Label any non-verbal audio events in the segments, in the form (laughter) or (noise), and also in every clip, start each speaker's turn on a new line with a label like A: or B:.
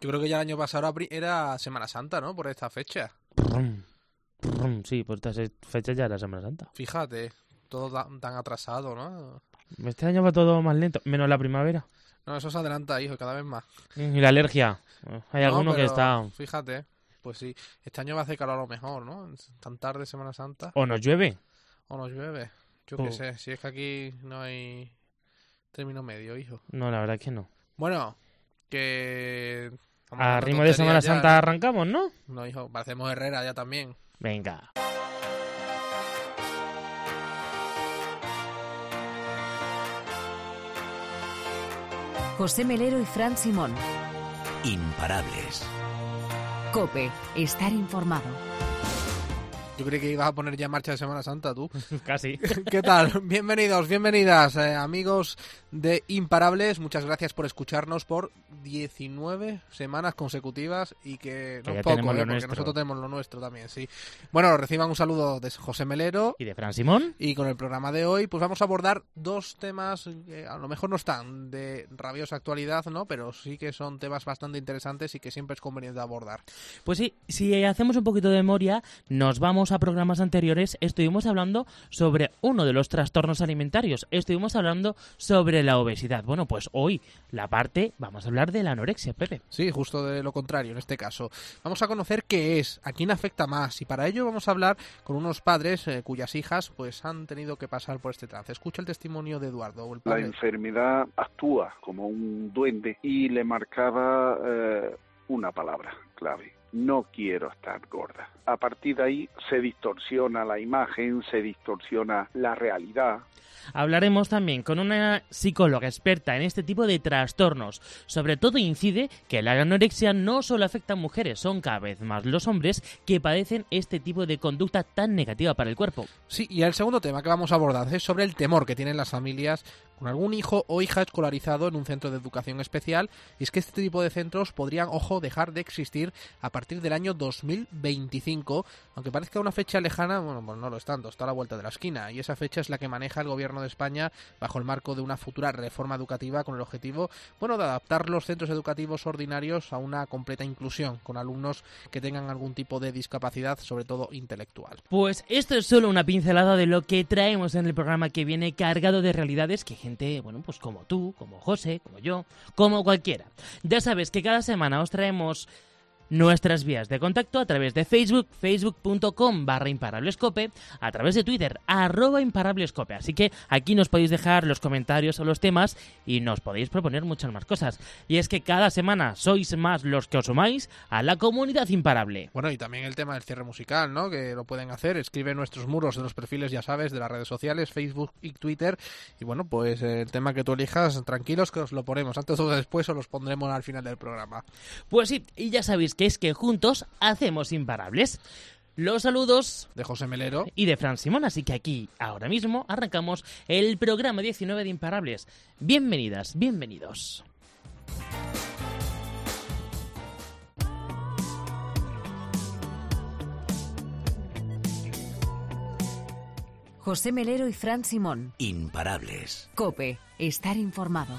A: Yo creo que ya el año pasado era Semana Santa, ¿no? Por esta fecha.
B: Sí, por estas fechas ya era Semana Santa.
A: Fíjate, todo tan atrasado, ¿no?
B: Este año va todo más lento, menos la primavera.
A: No, eso se adelanta, hijo, cada vez más.
B: Y la alergia. Hay alguno que está...
A: Fíjate, pues sí. Este año va a hacer calor a lo mejor, ¿no? Tan tarde Semana Santa.
B: O nos llueve.
A: O nos llueve. Yo qué sé, si es que aquí no hay término medio, hijo.
B: No, la verdad es que no.
A: Bueno, que...
B: A ritmo de Semana Santa arrancamos, ¿no?
A: No, hijo, parecemos Herrera ya también.
B: Venga.
C: José Melero y Fran Simón.
D: Imparables.
C: Cope, estar informado.
A: Yo creí que ibas a poner ya en marcha de Semana Santa, tú. (laughs)
B: Casi. (laughs)
A: ¿Qué tal? Bienvenidos, bienvenidas, eh, amigos de Imparables. Muchas gracias por escucharnos por 19 semanas consecutivas y que, no es poco, eh, porque nosotros tenemos lo nuestro también, sí. Bueno, reciban un saludo de José Melero.
B: Y de Fran Simón.
A: Y con el programa de hoy, pues vamos a abordar dos temas que a lo mejor no están de rabiosa actualidad, ¿no? Pero sí que son temas bastante interesantes y que siempre es conveniente abordar.
B: Pues sí, si hacemos un poquito de memoria, nos vamos a programas anteriores, estuvimos hablando sobre uno de los trastornos alimentarios. Estuvimos hablando sobre la obesidad. Bueno, pues hoy la parte, vamos a hablar de la anorexia, Pepe.
A: Sí, justo de lo contrario en este caso. Vamos a conocer qué es, a quién afecta más y para ello vamos a hablar con unos padres eh, cuyas hijas pues han tenido que pasar por este trance. Escucha el testimonio de Eduardo.
E: la enfermedad actúa como un duende y le marcaba eh, una palabra clave no quiero estar gorda. A partir de ahí se distorsiona la imagen, se distorsiona la realidad.
B: Hablaremos también con una psicóloga experta en este tipo de trastornos. Sobre todo incide que la anorexia no solo afecta a mujeres, son cada vez más los hombres que padecen este tipo de conducta tan negativa para el cuerpo.
A: Sí, y el segundo tema que vamos a abordar es sobre el temor que tienen las familias con algún hijo o hija escolarizado en un centro de educación especial, y es que este tipo de centros podrían, ojo, dejar de existir a partir del año 2025, aunque parezca una fecha lejana, bueno, pues no lo es tanto, está a la vuelta de la esquina, y esa fecha es la que maneja el gobierno de España bajo el marco de una futura reforma educativa con el objetivo, bueno, de adaptar los centros educativos ordinarios a una completa inclusión, con alumnos que tengan algún tipo de discapacidad, sobre todo intelectual.
B: Pues esto es solo una pincelada de lo que traemos en el programa que viene cargado de realidades que gente, bueno, pues como tú, como José, como yo, como cualquiera. Ya sabes que cada semana os traemos nuestras vías de contacto a través de Facebook, facebook.com barra imparablescope, a través de Twitter, arroba imparablescope. Así que aquí nos podéis dejar los comentarios o los temas y nos podéis proponer muchas más cosas. Y es que cada semana sois más los que os sumáis a la comunidad imparable.
A: Bueno, y también el tema del cierre musical, ¿no? Que lo pueden hacer, escribe nuestros muros de los perfiles, ya sabes, de las redes sociales, Facebook y Twitter. Y bueno, pues el tema que tú elijas, tranquilos que os lo ponemos antes o después o los pondremos al final del programa.
B: Pues sí, y ya sabéis que es que juntos hacemos imparables. Los saludos
A: de José Melero
B: y de Fran Simón, así que aquí, ahora mismo, arrancamos el programa 19 de Imparables. Bienvenidas, bienvenidos.
C: José Melero y Fran Simón.
D: Imparables.
C: Cope, estar informado.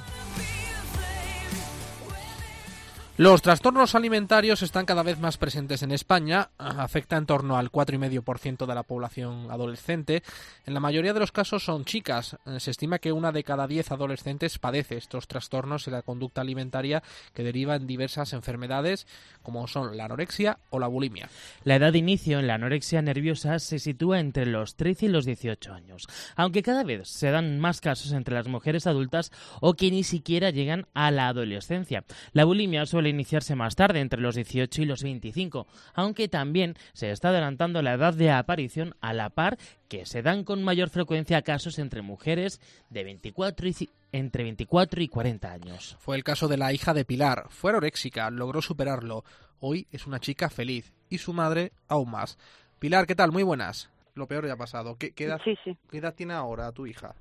A: Los trastornos alimentarios están cada vez más presentes en España, afecta en torno al 4,5% de la población adolescente. En la mayoría de los casos son chicas. Se estima que una de cada diez adolescentes padece estos trastornos y la conducta alimentaria que deriva en diversas enfermedades como son la anorexia o la bulimia.
B: La edad de inicio en la anorexia nerviosa se sitúa entre los 13 y los 18 años, aunque cada vez se dan más casos entre las mujeres adultas o que ni siquiera llegan a la adolescencia. La bulimia suele iniciarse más tarde, entre los 18 y los 25, aunque también se está adelantando la edad de aparición a la par que se dan con mayor frecuencia casos entre mujeres de 24 y entre 24 y 40 años.
A: Fue el caso de la hija de Pilar. Fue anoréxica, logró superarlo. Hoy es una chica feliz y su madre aún más. Pilar, ¿qué tal? Muy buenas. Lo peor ya ha pasado. ¿Qué, edad, ¿qué edad tiene ahora tu hija?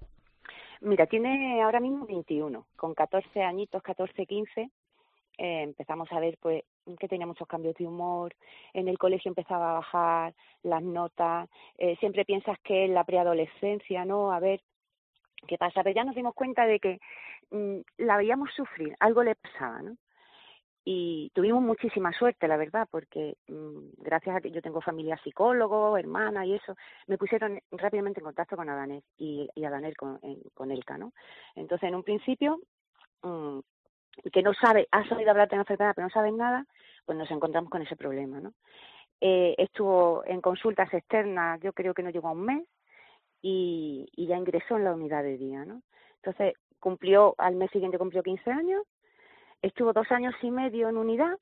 F: Mira, tiene ahora mismo 21, con 14 añitos, 14, 15, eh, empezamos a ver pues que tenía muchos cambios de humor, en el colegio empezaba a bajar las notas, eh, siempre piensas que es la preadolescencia, ¿no? A ver qué pasa, pero ya nos dimos cuenta de que mm, la veíamos sufrir, algo le pasaba, ¿no? y tuvimos muchísima suerte, la verdad, porque mm, gracias a que yo tengo familia psicólogo, hermana y eso, me pusieron rápidamente en contacto con Adaner y, y con, con Elka, ¿no? Entonces, en un principio, que no sabe, has oído hablar de la enfermedad, pero no sabes nada, pues nos encontramos con ese problema, ¿no? Eh, estuvo en consultas externas, yo creo que no llegó a un mes, y, y ya ingresó en la unidad de día, ¿no? Entonces, cumplió, al mes siguiente cumplió 15 años, Estuvo dos años y medio en unidad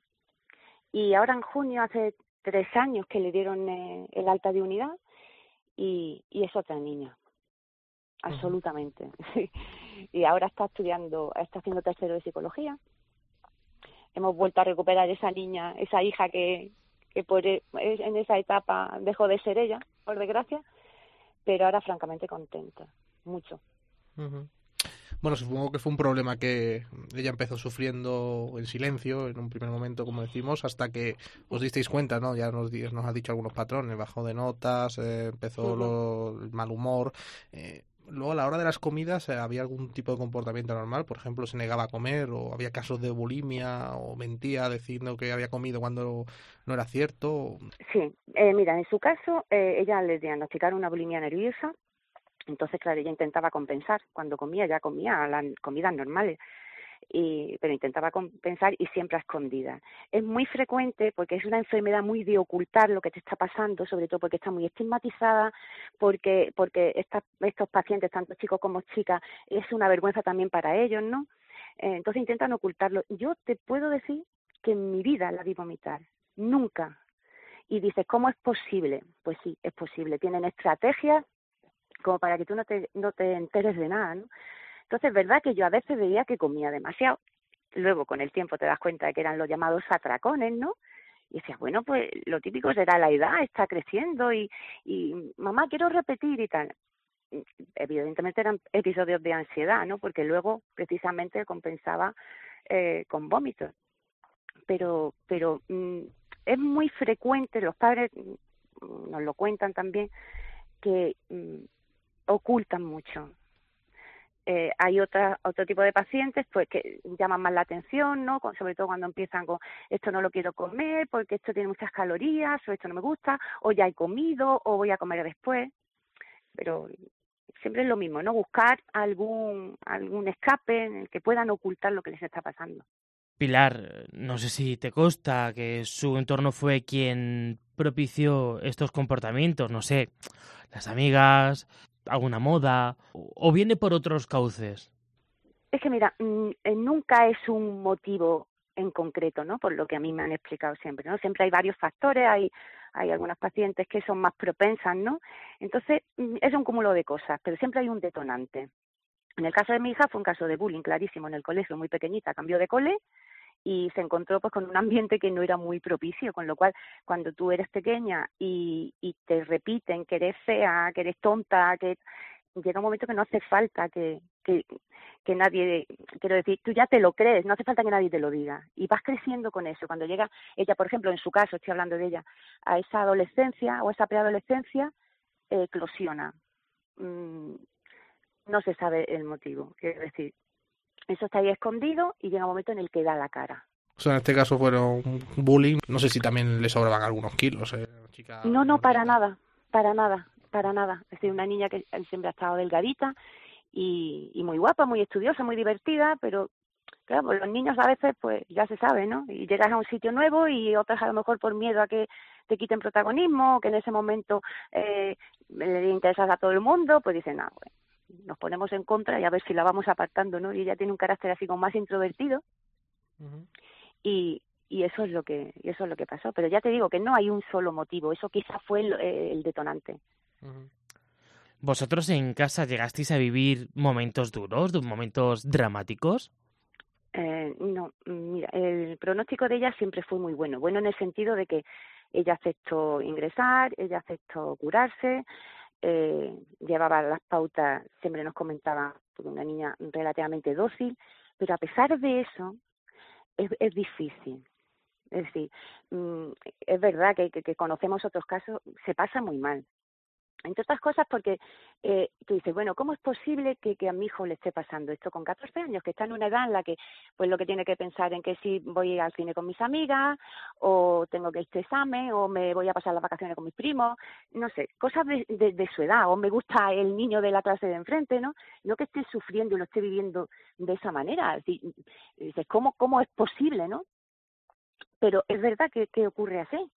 F: y ahora en junio hace tres años que le dieron eh, el alta de unidad y, y es otra niña, absolutamente. (laughs) y ahora está estudiando, está haciendo tercero de psicología. Hemos vuelto a recuperar esa niña, esa hija que, que por, e, en esa etapa dejó de ser ella, por desgracia, pero ahora francamente contenta, mucho.
A: Bueno, supongo que fue un problema que ella empezó sufriendo en silencio en un primer momento, como decimos, hasta que os disteis cuenta, ¿no? Ya nos, nos ha dicho algunos patrones, bajó de notas, eh, empezó el mal humor. Eh, luego, a la hora de las comidas, eh, ¿había algún tipo de comportamiento normal? Por ejemplo, ¿se negaba a comer o había casos de bulimia o mentía diciendo que había comido cuando no era cierto?
F: Sí, eh, mira, en su caso, eh, ella le diagnosticaron una bulimia nerviosa entonces, claro, ella intentaba compensar. Cuando comía, ya comía las comidas normales. Y, pero intentaba compensar y siempre a escondidas. Es muy frecuente porque es una enfermedad muy de ocultar lo que te está pasando, sobre todo porque está muy estigmatizada, porque, porque estos pacientes, tanto chicos como chicas, es una vergüenza también para ellos, ¿no? Eh, entonces intentan ocultarlo. Yo te puedo decir que en mi vida la vi vomitar, nunca. Y dices, ¿cómo es posible? Pues sí, es posible. Tienen estrategias como para que tú no te, no te enteres de nada, ¿no? Entonces, es verdad que yo a veces veía que comía demasiado. Luego, con el tiempo, te das cuenta de que eran los llamados atracones, ¿no? Y decías, bueno, pues lo típico será la edad, está creciendo y, y mamá, quiero repetir y tal. Evidentemente eran episodios de ansiedad, ¿no? Porque luego, precisamente, compensaba eh, con vómitos. Pero, pero mm, es muy frecuente, los padres mm, nos lo cuentan también, que mm, ocultan mucho. Eh, hay otra, otro tipo de pacientes pues que llaman más la atención, ¿no? sobre todo cuando empiezan con esto no lo quiero comer porque esto tiene muchas calorías o esto no me gusta o ya he comido o voy a comer después. Pero siempre es lo mismo, ¿no? Buscar algún algún escape en el que puedan ocultar lo que les está pasando.
B: Pilar, no sé si te consta que su entorno fue quien propició estos comportamientos, no sé, las amigas, alguna moda o viene por otros cauces?
F: Es que mira, mm, eh, nunca es un motivo en concreto, ¿no? Por lo que a mí me han explicado siempre, ¿no? Siempre hay varios factores, hay hay algunas pacientes que son más propensas, ¿no? Entonces, mm, es un cúmulo de cosas, pero siempre hay un detonante. En el caso de mi hija fue un caso de bullying clarísimo en el colegio, muy pequeñita, cambió de cole y se encontró pues con un ambiente que no era muy propicio, con lo cual cuando tú eres pequeña y, y te repiten que eres fea, que eres tonta, que llega un momento que no hace falta que, que, que nadie, quiero decir, tú ya te lo crees, no hace falta que nadie te lo diga. Y vas creciendo con eso. Cuando llega ella, por ejemplo, en su caso, estoy hablando de ella, a esa adolescencia o esa preadolescencia, eclosiona. Mm, no se sabe el motivo. Quiero decir, eso está ahí escondido y llega un momento en el que da la cara.
A: O sea, en este caso fueron bullying. No sé si también le sobraban algunos kilos. Eh, chica...
F: No, no, para nada, para nada, para nada. Es decir, una niña que siempre ha estado delgadita y, y muy guapa, muy estudiosa, muy divertida, pero claro, pues los niños a veces, pues ya se sabe, ¿no? Y llegas a un sitio nuevo y otras a lo mejor por miedo a que te quiten protagonismo, o que en ese momento eh, le interesas a todo el mundo, pues dicen, ah, bueno, nos ponemos en contra y a ver si la vamos apartando, ¿no? Y ella tiene un carácter así como más introvertido y, y eso es lo que y eso es lo que pasó. Pero ya te digo que no hay un solo motivo, eso quizá fue el, el detonante.
B: ¿Vosotros en casa llegasteis a vivir momentos duros, momentos dramáticos?
F: Eh, no, mira, el pronóstico de ella siempre fue muy bueno. Bueno en el sentido de que ella aceptó ingresar, ella aceptó curarse, eh, llevaba las pautas, siempre nos comentaba, una niña relativamente dócil, pero a pesar de eso, es, es difícil. Es decir, mm, es verdad que, que, conocemos otros casos, se pasa muy mal. Entre otras cosas porque eh, tú dices, bueno, ¿cómo es posible que, a mi hijo le esté pasando esto con 14 años, que está en una edad en la que pues lo que tiene que pensar en que si voy al cine con mis amigas o tengo que este examen o me voy a pasar las vacaciones con mis primos, no sé, cosas de, de, su edad o me gusta el niño de la clase de enfrente, ¿no? No que esté sufriendo y lo esté viviendo de esa manera. Decir, dices, ¿cómo, ¿cómo es posible, no? Pero es verdad que, que ocurre así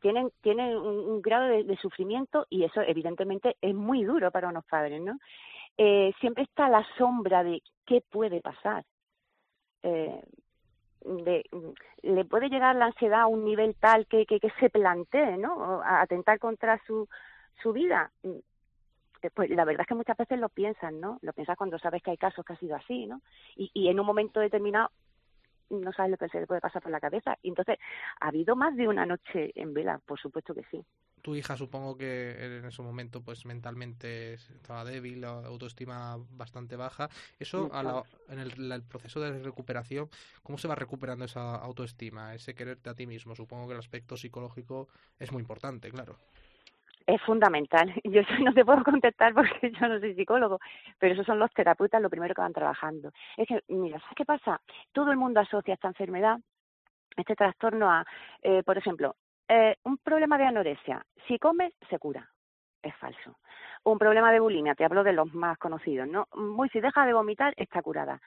F: tienen, tienen un, grado de, sufrimiento y eso evidentemente es muy duro para unos padres, ¿no? Eh, siempre está la sombra de qué puede pasar. Eh, de, le puede llegar la ansiedad a un nivel tal que, que, que se plantee, ¿no? A atentar contra su, su vida. Eh, pues la verdad es que muchas veces lo piensan, ¿no? Lo piensas cuando sabes que hay casos que ha sido así, ¿no? Y, y en un momento determinado no sabes lo que se le puede pasar por la cabeza. Y entonces, ¿ha habido más de una noche en vela? Por supuesto que sí.
A: Tu hija supongo que en ese momento pues mentalmente estaba débil, la autoestima bastante baja. Eso a la, en el, el, proceso de recuperación, ¿cómo se va recuperando esa autoestima, ese quererte a ti mismo? Supongo que el aspecto psicológico es muy importante, claro
F: es fundamental. (laughs) Yo no te puedo contestar porque yo no soy psicólogo, pero esos son los terapeutas lo primero que van trabajando. Es que, mira, ¿sabes qué pasa? Todo el mundo asocia esta enfermedad, este trastorno a, eh, por ejemplo, eh, un problema de anorexia. Si comes, se cura. Es falso. Un problema de bulimia, te hablo de los más conocidos, ¿no? Muy, si deja de vomitar, está curada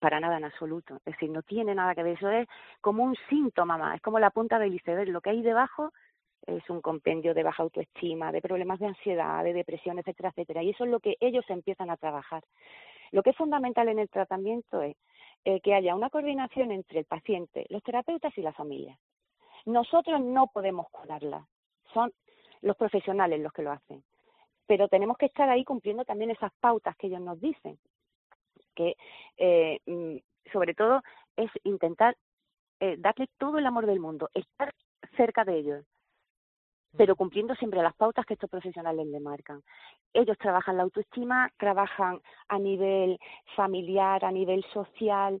F: para nada en absoluto. Es decir, no tiene nada que ver. Eso es como un síntoma más, es como la punta del iceberg. Lo que hay debajo es un compendio de baja autoestima, de problemas de ansiedad, de depresión, etcétera, etcétera. Y eso es lo que ellos empiezan a trabajar. Lo que es fundamental en el tratamiento es eh, que haya una coordinación entre el paciente, los terapeutas y la familia. Nosotros no podemos curarla, son los profesionales los que lo hacen. Pero tenemos que estar ahí cumpliendo también esas pautas que ellos nos dicen. Que eh, mm, sobre todo es intentar eh, darle todo el amor del mundo, estar cerca de ellos, pero cumpliendo siempre las pautas que estos profesionales le marcan. Ellos trabajan la autoestima, trabajan a nivel familiar, a nivel social,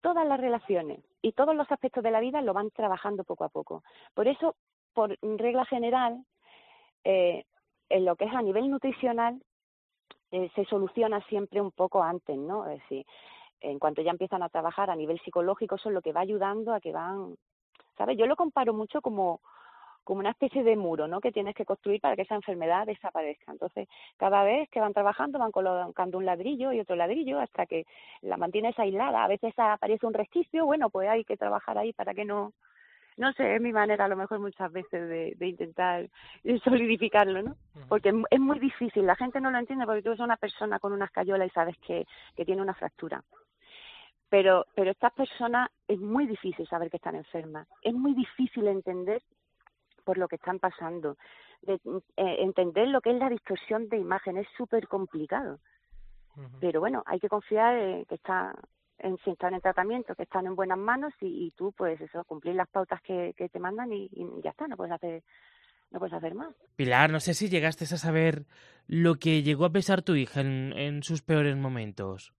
F: todas las relaciones y todos los aspectos de la vida lo van trabajando poco a poco. Por eso, por regla general, eh, en lo que es a nivel nutricional, eh, se soluciona siempre un poco antes, ¿no? Es decir, en cuanto ya empiezan a trabajar a nivel psicológico, eso es lo que va ayudando a que van, ¿sabes? Yo lo comparo mucho como como una especie de muro, ¿no? Que tienes que construir para que esa enfermedad desaparezca. Entonces, cada vez que van trabajando van colocando un ladrillo y otro ladrillo hasta que la mantienes aislada. A veces aparece un resquicio, bueno, pues hay que trabajar ahí para que no, no sé, es mi manera a lo mejor muchas veces de, de intentar (laughs) solidificarlo, ¿no? Porque es muy difícil, la gente no lo entiende porque tú eres una persona con una escayola y sabes que, que tiene una fractura. Pero, pero estas personas es muy difícil saber que están enfermas, es muy difícil entender por lo que están pasando. De, eh, entender lo que es la distorsión de imagen es súper complicado. Uh -huh. Pero bueno, hay que confiar en que está en si están en tratamiento, que están en buenas manos y, y tú, pues eso, cumplir las pautas que, que te mandan y, y, ya está, no puedes hacer no puedes hacer más.
B: Pilar, no sé si llegaste a saber lo que llegó a pesar tu hija en, en sus peores momentos.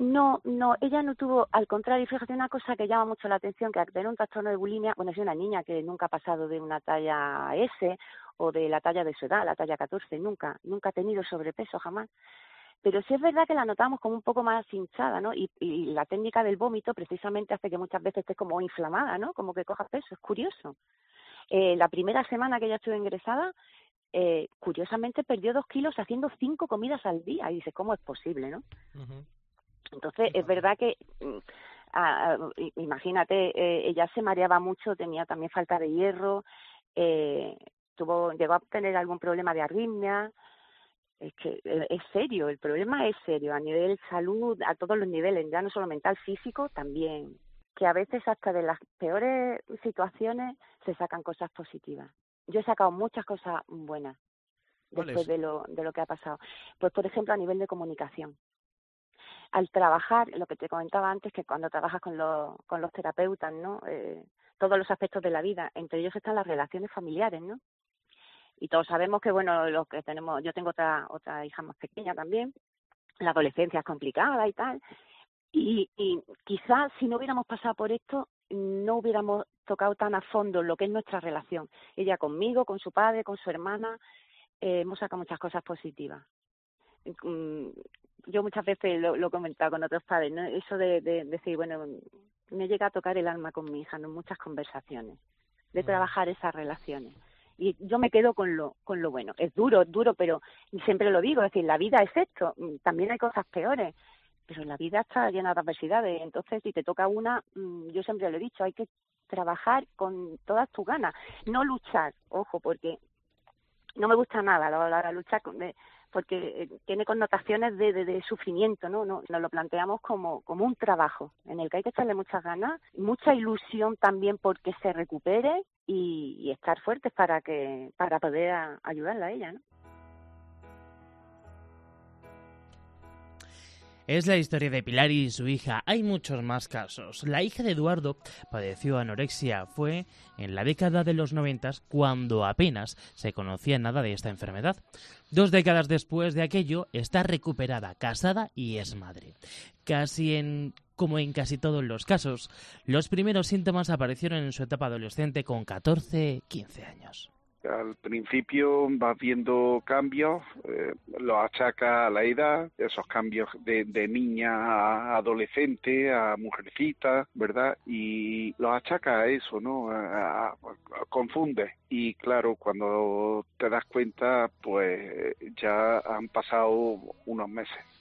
F: No, no, ella no tuvo, al contrario, fíjate una cosa que llama mucho la atención, que al tener un trastorno de bulimia, bueno, es una niña que nunca ha pasado de una talla S o de la talla de su edad, la talla 14, nunca, nunca ha tenido sobrepeso jamás. Pero sí es verdad que la notamos como un poco más hinchada, ¿no? Y, y la técnica del vómito precisamente hace que muchas veces estés como inflamada, ¿no? Como que cojas peso, es curioso. Eh, la primera semana que ella estuvo ingresada, eh, curiosamente perdió dos kilos haciendo cinco comidas al día. Y dices, ¿cómo es posible, no? Entonces, es verdad que, ah, imagínate, eh, ella se mareaba mucho, tenía también falta de hierro, eh, tuvo, llegó a tener algún problema de arritmia. Es que es serio, el problema es serio, a nivel salud, a todos los niveles, ya no solo mental, físico, también. Que a veces hasta de las peores situaciones se sacan cosas positivas. Yo he sacado muchas cosas buenas después de lo, de lo que ha pasado. Pues, por ejemplo, a nivel de comunicación al trabajar, lo que te comentaba antes, que cuando trabajas con los, con los terapeutas, ¿no? Eh, todos los aspectos de la vida, entre ellos están las relaciones familiares, ¿no? Y todos sabemos que, bueno, lo que tenemos, yo tengo otra, otra hija más pequeña también, la adolescencia es complicada y tal, y, y quizás si no hubiéramos pasado por esto, no hubiéramos tocado tan a fondo lo que es nuestra relación. Ella conmigo, con su padre, con su hermana, eh, hemos sacado muchas cosas positivas. Mm, yo muchas veces lo, lo he comentado con otros padres, ¿no? eso de, de, decir, bueno, me llega a tocar el alma con mi hija en muchas conversaciones, de trabajar esas relaciones. Y yo me quedo con lo, con lo bueno. Es duro, es duro, pero siempre lo digo, es decir, la vida es esto, mm, también hay cosas peores, pero la vida está llena de adversidades. Entonces, si te toca una, mm, yo siempre lo he dicho, hay que trabajar con todas tus ganas, no luchar, ojo, porque no me gusta nada la, la, luchar con, porque eh, tiene connotaciones de, de, sufrimiento, ¿no? ¿no? Nos lo planteamos como, como un trabajo en el que hay que echarle muchas ganas, mucha ilusión también porque se recupere y, y estar fuertes para que para poder ayudarla a ella, ¿no?
B: Es la historia de Pilar y su hija. Hay muchos más casos. La hija de Eduardo padeció anorexia. Fue en la década de los noventas cuando apenas se conocía nada de esta enfermedad. Dos décadas después de aquello, está recuperada, casada y es madre. Casi en como en casi todos los casos, los primeros síntomas aparecieron en su etapa adolescente con 14-15 años.
E: Al principio vas viendo cambios, eh, los achaca a la edad, esos cambios de, de, niña a adolescente, a mujercita, ¿verdad? Y los achaca a eso, ¿no? Confunde. Y claro, cuando te das cuenta, pues ya han pasado unos meses.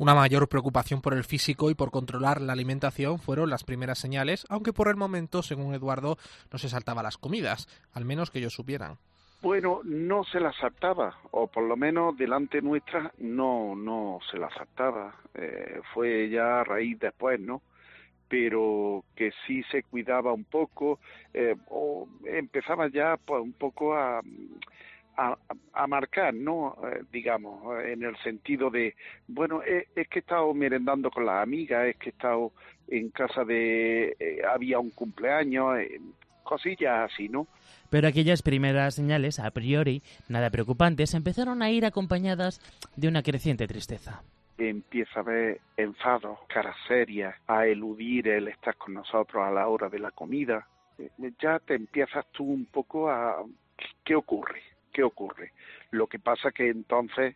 A: Una mayor preocupación por el físico y por controlar la alimentación fueron las primeras señales, aunque por el momento, según Eduardo, no se saltaba las comidas, al menos que ellos supieran.
E: Bueno, no se las saltaba, o por lo menos delante nuestra no, no se las saltaba. Eh, fue ya a raíz después, ¿no? Pero que sí se cuidaba un poco, eh, o empezaba ya pues, un poco a, a, marcar, ¿no? Eh, digamos, en el sentido de, bueno, es, que he estado merendando con las amigas, es que he estado en casa de, eh, había un cumpleaños, eh, cosillas así, ¿no?
B: Pero aquellas primeras señales, a priori, nada preocupantes, empezaron a ir acompañadas de una creciente tristeza
E: empieza a ver enfados, caras serias, a eludir el estar con nosotros a la hora de la comida. Ya te empiezas tú un poco a... ¿Qué ocurre? ¿Qué ocurre? Lo que pasa que entonces,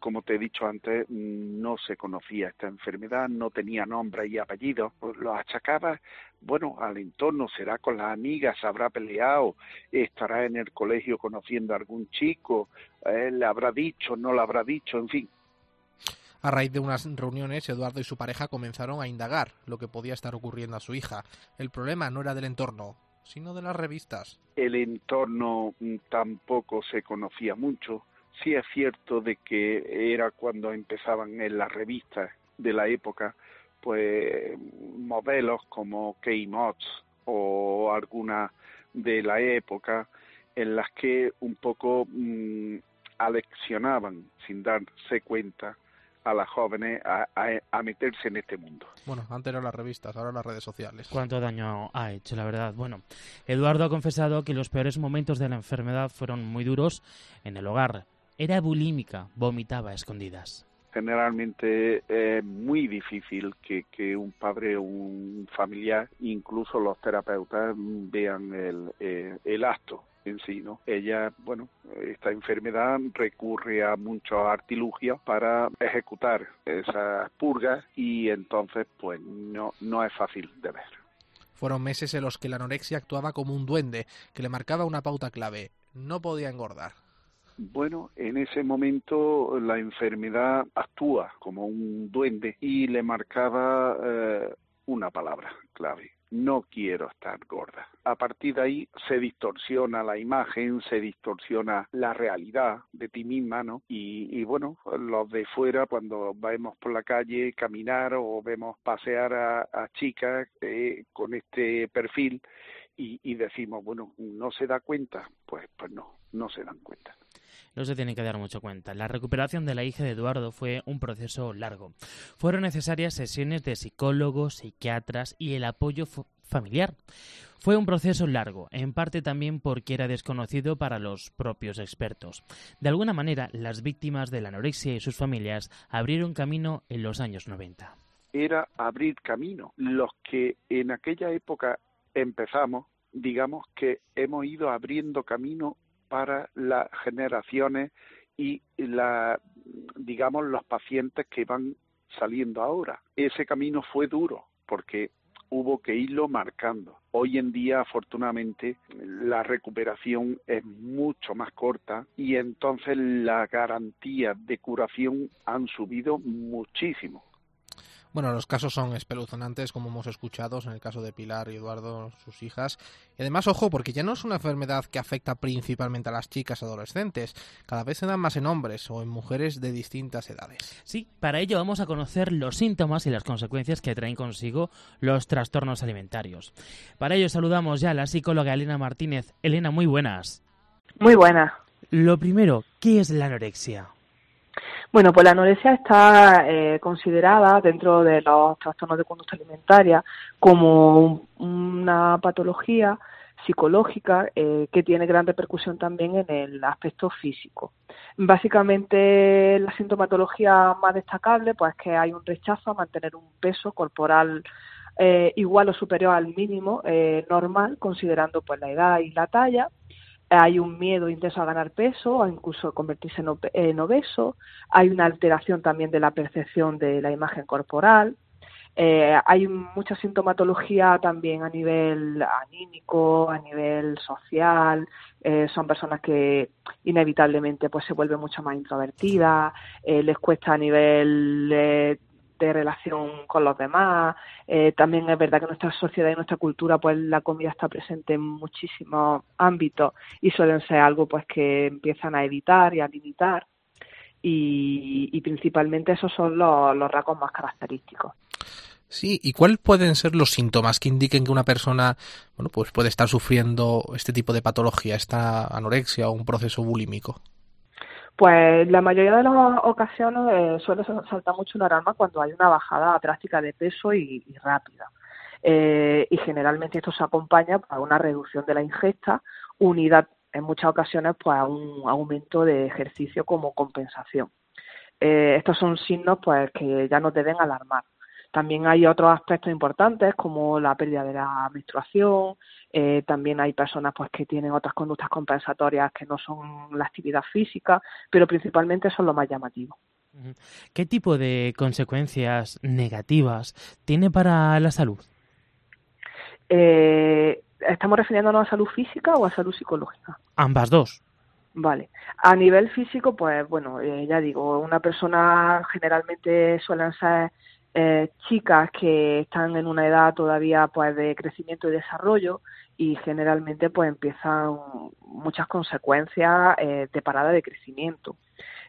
E: como te he dicho antes, no se conocía esta enfermedad, no tenía nombre y apellido, pues lo achacaba, bueno, al entorno, será con las amigas, habrá peleado, estará en el colegio conociendo a algún chico, eh, le habrá dicho, no le habrá dicho, en fin.
A: A raíz de unas reuniones, Eduardo y su pareja comenzaron a indagar lo que podía estar ocurriendo a su hija. El problema no era del entorno, sino de las revistas.
E: El entorno mm, tampoco se conocía mucho. Sí es cierto de que era cuando empezaban en las revistas de la época, pues modelos como Kay Moss o alguna de la época en las que un poco mm, aleccionaban sin darse cuenta a las jóvenes a, meterse en este mundo.
A: Bueno, antes eran las revistas, ahora las redes sociales.
B: ¿Cuánto daño ha hecho, la verdad? Bueno, Eduardo ha confesado que los peores momentos de la enfermedad fueron muy duros en el hogar. Era bulímica, vomitaba a escondidas.
E: Generalmente es muy difícil que, que un padre o un familiar, incluso los terapeutas, vean el, eh, el acto en sí, ¿no? Ella, bueno, esta enfermedad recurre a muchos artilugios para ejecutar esas purgas y entonces, pues, no, no es fácil de ver.
A: Fueron meses en los que la anorexia actuaba como un duende que le marcaba una pauta clave. No podía engordar.
E: Bueno, en ese momento la enfermedad actúa como un duende y le marcaba eh, una palabra clave, no quiero estar gorda. A partir de ahí se distorsiona la imagen, se distorsiona la realidad de ti misma, ¿no? Y, bueno, los de fuera, cuando vemos por la calle caminar o vemos pasear a, chicas eh, con este perfil y, y decimos, bueno, ¿no se da cuenta? Pues, pues no, no se dan cuenta
B: no se tiene que dar mucho cuenta. La recuperación de la hija de Eduardo fue un proceso largo. Fueron necesarias sesiones de psicólogos, psiquiatras y el apoyo familiar. Fue un proceso largo, en parte también porque era desconocido para los propios expertos. De alguna manera, las víctimas de la anorexia y sus familias abrieron camino en los años 90
E: era abrir camino. Los que en aquella época empezamos, digamos que hemos ido abriendo camino para las generaciones y la, digamos los pacientes que van saliendo ahora. Ese camino fue duro porque hubo que irlo marcando. Hoy en día, afortunadamente, la recuperación es mucho más corta y entonces la garantía de curación han subido muchísimo.
A: Bueno, los casos son espeluznantes, como hemos escuchado, en el caso de Pilar y Eduardo, sus hijas. Y además, ojo, porque ya no es una enfermedad que afecta principalmente a las chicas adolescentes. Cada vez se dan más en hombres o en mujeres de distintas edades.
B: Sí, para ello vamos a conocer los síntomas y las consecuencias que traen consigo los trastornos alimentarios. Para ello saludamos ya a la psicóloga Elena Martínez. Elena, muy buenas.
G: Muy buenas.
B: Lo primero, ¿qué es la anorexia?
G: Bueno, pues la anorexia está eh, considerada dentro de los trastornos de conducta alimentaria como una patología psicológica eh, que tiene gran repercusión también en el aspecto físico. Básicamente la sintomatología más destacable pues es que hay un rechazo a mantener un peso corporal eh, igual o superior al mínimo normal considerando pues la edad y la talla hay un miedo intenso a ganar peso o incluso convertirse en obeso, hay una alteración también de la percepción de la imagen corporal, eh, hay mucha sintomatología también a nivel anímico, a nivel social, eh, son personas que inevitablemente pues se vuelven mucho más introvertidas, eh, les cuesta a nivel de relación con los demás. Eh, también es verdad que nuestra sociedad y nuestra cultura, pues la comida está presente en muchísimos ámbitos y suelen ser algo pues que empiezan a evitar y a limitar. Y, principalmente esos son los, los rasgos más característicos.
A: Sí, ¿y cuáles pueden ser los síntomas que indiquen que una persona bueno, pues puede estar sufriendo este tipo de patología, esta anorexia o un proceso bulímico?
G: Pues la mayoría de las ocasiones eh, suele saltar mucho una alarma cuando hay una bajada drástica de peso y, rápida. Eh, y generalmente esto se acompaña a una reducción de la ingesta, unidad en muchas ocasiones pues a un aumento de ejercicio como compensación. Eh, estos son signos pues que ya nos deben alarmar. También hay otros aspectos importantes como la pérdida de la menstruación, eh, también hay personas pues que tienen otras conductas compensatorias que no son la actividad física, pero principalmente son lo más llamativo.
B: ¿Qué tipo de consecuencias negativas tiene para la salud?
G: Eh, ¿Estamos refiriéndonos a salud física o a salud psicológica?
B: Ambas dos.
G: Vale. A nivel físico, pues bueno, eh, ya digo, una persona generalmente suelen ser eh, chicas que están en una edad todavía pues de crecimiento y desarrollo y generalmente pues empiezan muchas consecuencias eh, de parada de crecimiento.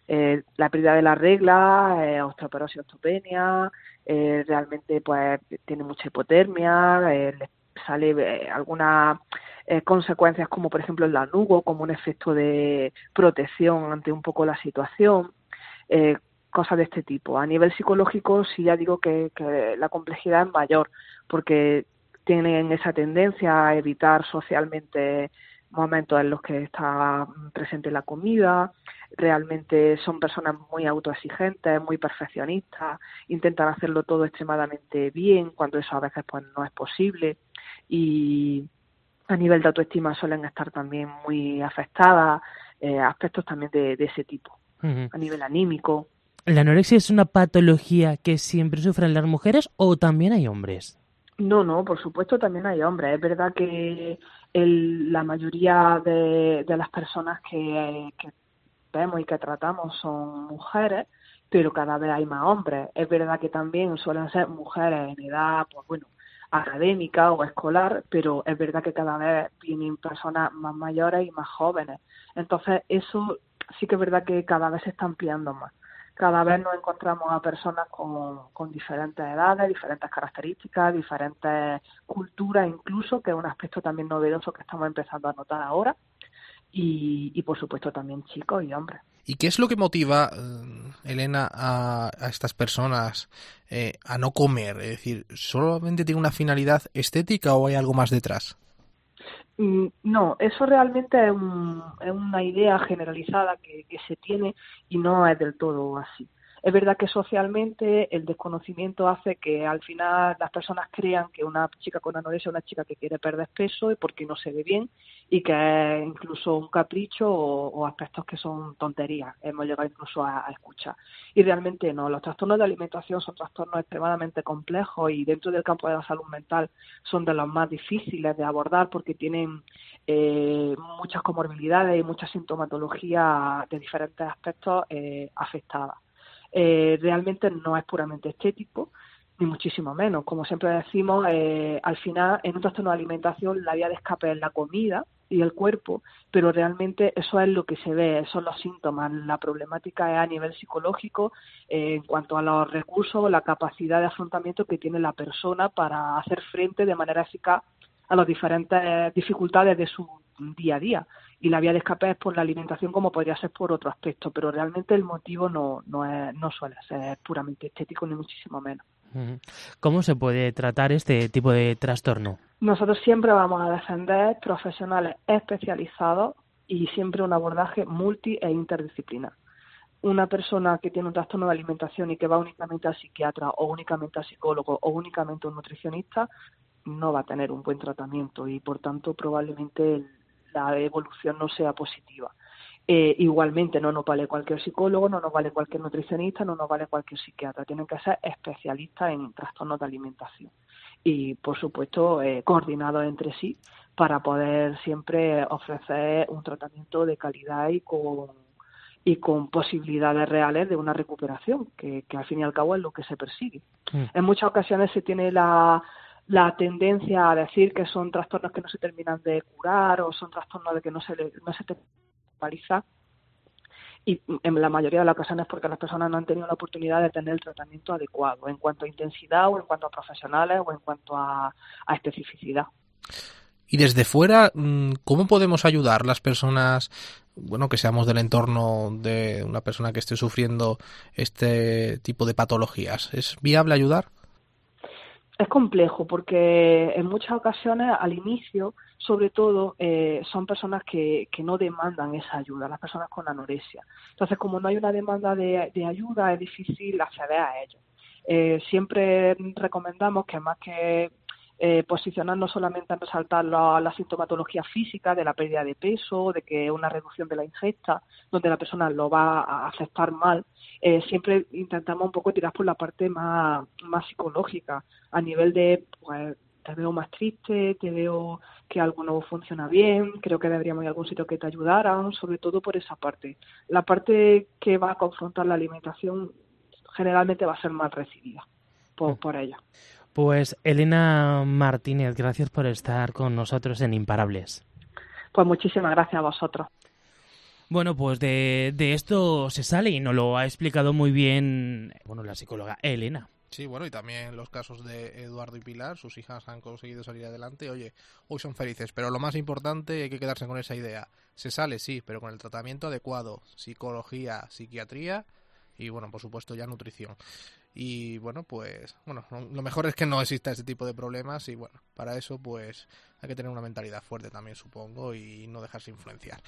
G: Eh, la pérdida de la regla, eh, osteoporosis, osteopenia, eh, realmente pues tiene mucha hipotermia, les sale algunas consecuencias como por ejemplo el lanugo, como un efecto de protección ante un poco la situación cosas de este tipo. A nivel psicológico sí ya digo que, la complejidad es mayor porque tienen esa tendencia a evitar socialmente momentos en los que está presente la comida, realmente son personas muy autoexigentes, muy perfeccionistas, intentan hacerlo todo extremadamente bien cuando eso a veces pues no es posible y a nivel de autoestima suelen estar también muy afectadas, eh, aspectos también de, ese tipo, a nivel anímico.
B: ¿La anorexia es una patología que siempre sufren las mujeres o también hay hombres?
G: No, no, por supuesto también hay hombres. Es verdad que la mayoría de, las personas que, vemos y que tratamos son mujeres, pero cada vez hay más hombres. Es verdad que también suelen ser mujeres en edad, pues bueno, académica o escolar, pero es verdad que cada vez vienen personas más mayores y más jóvenes. Entonces, eso sí que es verdad que cada vez se está ampliando más cada vez nos encontramos a personas con, diferentes edades, diferentes características, diferentes culturas incluso, que es un aspecto también novedoso que estamos empezando a notar ahora, y, por supuesto también chicos y hombres.
A: ¿Y qué es lo que motiva, eh, Elena, a, estas personas eh, a no comer? Es decir, ¿solamente tiene una finalidad estética o hay algo más detrás?
G: Mm, no, eso realmente es, una idea generalizada que, se tiene y no es del todo así. Es verdad que socialmente el desconocimiento hace que al final las personas crean que una chica con anorexia es una chica que quiere perder peso y porque no se ve bien y que es incluso un capricho o, aspectos que son tonterías. Hemos llegado incluso a, escuchar. Y realmente no. Los trastornos de alimentación son trastornos extremadamente complejos y dentro del campo de la salud mental son de los más difíciles de abordar porque tienen eh, muchas comorbilidades y mucha sintomatología de diferentes aspectos eh, afectadas. Eh, realmente no es puramente estético, ni muchísimo menos. Como siempre decimos, eh, al final en un trastorno de alimentación la vía de escape es la comida y el cuerpo, pero realmente eso es lo que se ve, son los síntomas. La problemática es a nivel psicológico eh, en cuanto a los recursos, la capacidad de afrontamiento que tiene la persona para hacer frente de manera eficaz a las diferentes dificultades de su día a día. Y la vía de escape es por la alimentación como podría ser por otro aspecto, pero realmente el motivo no, no, es, no suele ser puramente estético ni muchísimo menos.
B: ¿Cómo se puede tratar este tipo de trastorno?
G: Nosotros siempre vamos a defender profesionales especializados y siempre un abordaje multi e interdisciplinar. Una persona que tiene un trastorno de alimentación y que va únicamente al psiquiatra o únicamente al psicólogo o únicamente a un nutricionista no va a tener un buen tratamiento y por tanto probablemente la evolución no sea positiva. Eh, igualmente no nos vale cualquier psicólogo, no nos vale cualquier nutricionista, no nos vale cualquier psiquiatra. Tienen que ser especialistas en trastornos de alimentación y, por supuesto, eh, coordinados entre sí para poder siempre ofrecer un tratamiento de calidad y con, y con posibilidades reales de una recuperación, que, al fin y al cabo es lo que se persigue. Mm. En muchas ocasiones se tiene la, la tendencia a decir que son trastornos que no se terminan de curar o son trastornos de que no se, no se paliza y en la mayoría de las ocasiones porque las personas no han tenido la oportunidad de tener el tratamiento adecuado en cuanto a intensidad o en cuanto a profesionales o en cuanto a, especificidad.
A: Y desde fuera, mm, ¿cómo podemos ayudar las personas, bueno, que seamos del entorno de una persona que esté sufriendo este tipo de patologías? ¿Es viable ayudar?
G: Es complejo porque en muchas ocasiones al inicio sobre todo eh, son personas que, que no demandan esa ayuda, las personas con anorexia. Entonces, como no hay una demanda de, ayuda, es difícil acceder a ello. Eh, siempre recomendamos que más que eh, posicionarnos solamente en resaltar la, sintomatología física de la pérdida de peso, de que una reducción de la ingesta, donde la persona lo va a aceptar mal, eh, siempre intentamos un poco tirar por la parte más, más psicológica, a nivel de, pues, te veo más triste, te veo que algo no funciona bien, creo que deberíamos ir a algún sitio que te ayudaran, sobre todo por esa parte. La parte que va a confrontar la alimentación generalmente va a ser más recibida por, mm. por ella.
B: Pues Elena Martínez, gracias por estar con nosotros en Imparables.
G: Pues muchísimas gracias a vosotros.
B: Bueno, pues de, de esto se sale y nos lo ha explicado muy bien bueno, la psicóloga Elena.
A: Sí, bueno, y también los casos de Eduardo y Pilar, sus hijas han conseguido salir adelante. Oye, hoy son felices, pero lo más importante hay que quedarse con esa idea. Se sale, sí, pero con el tratamiento adecuado, psicología, psiquiatría y, bueno, por supuesto ya nutrición. Y bueno, pues, bueno, lo mejor es que no exista este tipo de problemas y, bueno, para eso, pues, hay que tener una mentalidad fuerte también, supongo, y no dejarse influenciar.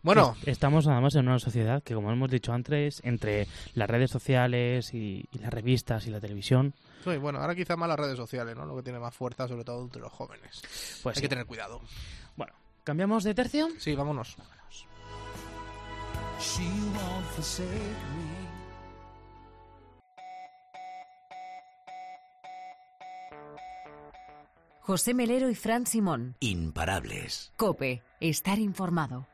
A: Bueno.
B: Estamos nada más en una sociedad que, como hemos dicho antes, entre las redes sociales y, las revistas y la televisión.
A: Sí, bueno, ahora quizá más las redes sociales, ¿no? Lo que tiene más fuerza, sobre todo entre los jóvenes. Pues Hay que tener cuidado.
B: Bueno, ¿cambiamos de tercio?
A: Sí, vámonos.
C: José Melero y Fran Simón.
D: Imparables.
C: Cope, estar informado.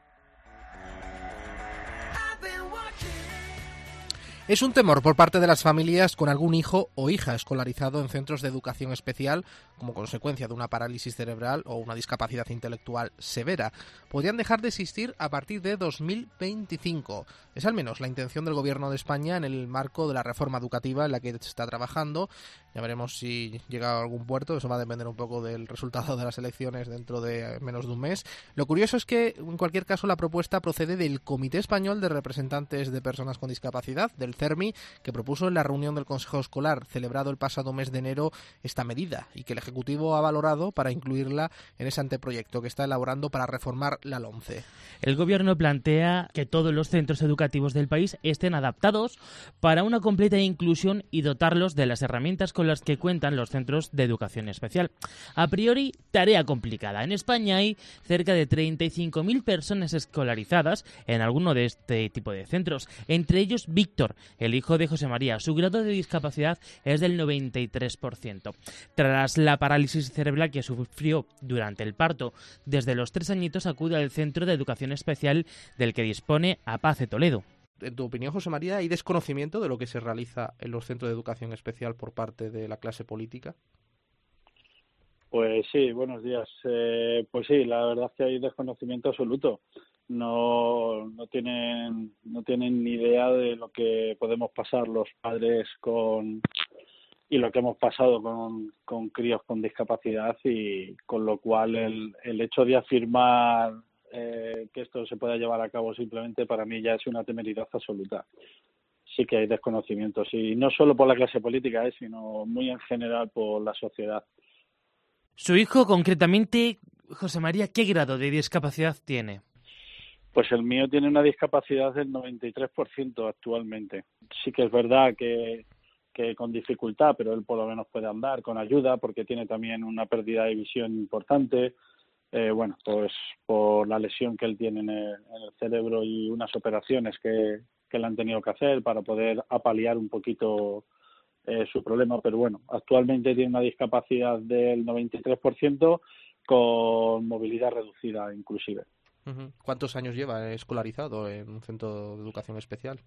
A: Es un temor por parte de las familias con algún hijo o hija escolarizado en centros de educación especial como consecuencia de una parálisis cerebral o una discapacidad intelectual severa. Podrían dejar de existir a partir de 2025. Es al menos la intención del Gobierno de España en el marco de la reforma educativa en la que se está trabajando. Ya veremos si llega a algún puerto. Eso va a depender un poco del resultado de las elecciones dentro de menos de un mes. Lo curioso es que, en cualquier caso, la propuesta procede del Comité Español de Representantes de Personas con Discapacidad, del CERMI, que propuso en la reunión del Consejo Escolar celebrado el pasado mes de enero esta medida y que el Ejecutivo ha valorado para incluirla en ese anteproyecto que está elaborando para reformar la LOMCE.
B: El Gobierno plantea que todos los centros educativos del país estén adaptados para una completa inclusión y dotarlos de las herramientas las que cuentan los centros de educación especial. A priori, tarea complicada. En España hay cerca de 35.000 personas escolarizadas en alguno de este tipo de centros, entre ellos Víctor, el hijo de José María. Su grado de discapacidad es del 93%. Tras la parálisis cerebral que sufrió durante el parto, desde los tres añitos acude al centro de educación especial del que dispone a Pace Toledo
A: en tu opinión, José María, ¿hay desconocimiento de lo que se realiza en los centros de educación especial por parte de la clase política?
H: Pues sí, buenos días. Eh, pues sí, la verdad es que hay desconocimiento absoluto. No, no tienen, no tienen ni idea de lo que podemos pasar los padres con y lo que hemos pasado con, con críos con discapacidad y con lo cual el, el hecho de afirmar eh, que esto se pueda llevar a cabo simplemente para mí ya es una temeridad absoluta. Sí que hay desconocimientos y no solo por la clase política, eh, sino muy en general por la sociedad.
B: Su hijo, concretamente, José María, ¿qué grado de discapacidad tiene?
H: Pues el mío tiene una discapacidad del 93% actualmente. Sí que es verdad que, que con dificultad, pero él por lo menos puede andar con ayuda porque tiene también una pérdida de visión importante, eh, bueno, pues por la lesión que él tiene en el, cerebro y unas operaciones que, que, le han tenido que hacer para poder apalear un poquito eh, su problema, pero bueno, actualmente tiene una discapacidad del 93% con movilidad reducida inclusive.
A: ¿Cuántos años lleva escolarizado en un centro de educación especial?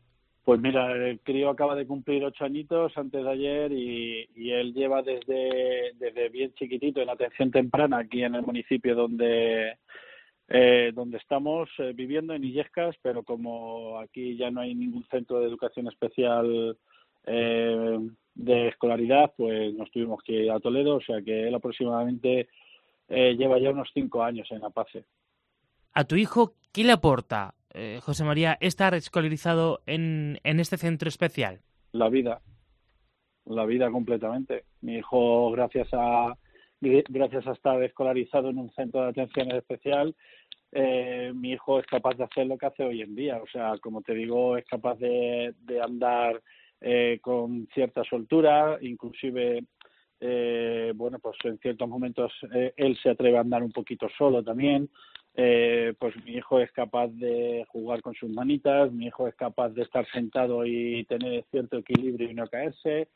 H: Pues mira, el crío acaba de cumplir ocho añitos antes de ayer y, él lleva desde, desde bien chiquitito en atención temprana aquí en el municipio donde eh, donde estamos eh, viviendo en Illescas, pero como aquí ya no hay ningún centro de educación especial eh, de escolaridad, pues nos tuvimos que ir a Toledo, o sea que él aproximadamente lleva ya unos cinco años en APACE.
B: ¿A tu hijo qué le aporta eh, José María, estar escolarizado en, en este centro especial?
H: La vida, la vida completamente. Mi hijo, gracias a gracias a estar escolarizado en un centro de atención especial, eh, mi hijo es capaz de hacer lo que hace hoy en día. O sea, como te digo, es capaz de, de andar eh, con cierta soltura, inclusive, bueno, pues en ciertos momentos él se atreve a andar un poquito solo también eh, pues mi hijo es capaz de jugar con sus manitas, mi hijo es capaz de estar sentado y tener cierto equilibrio y no caerse,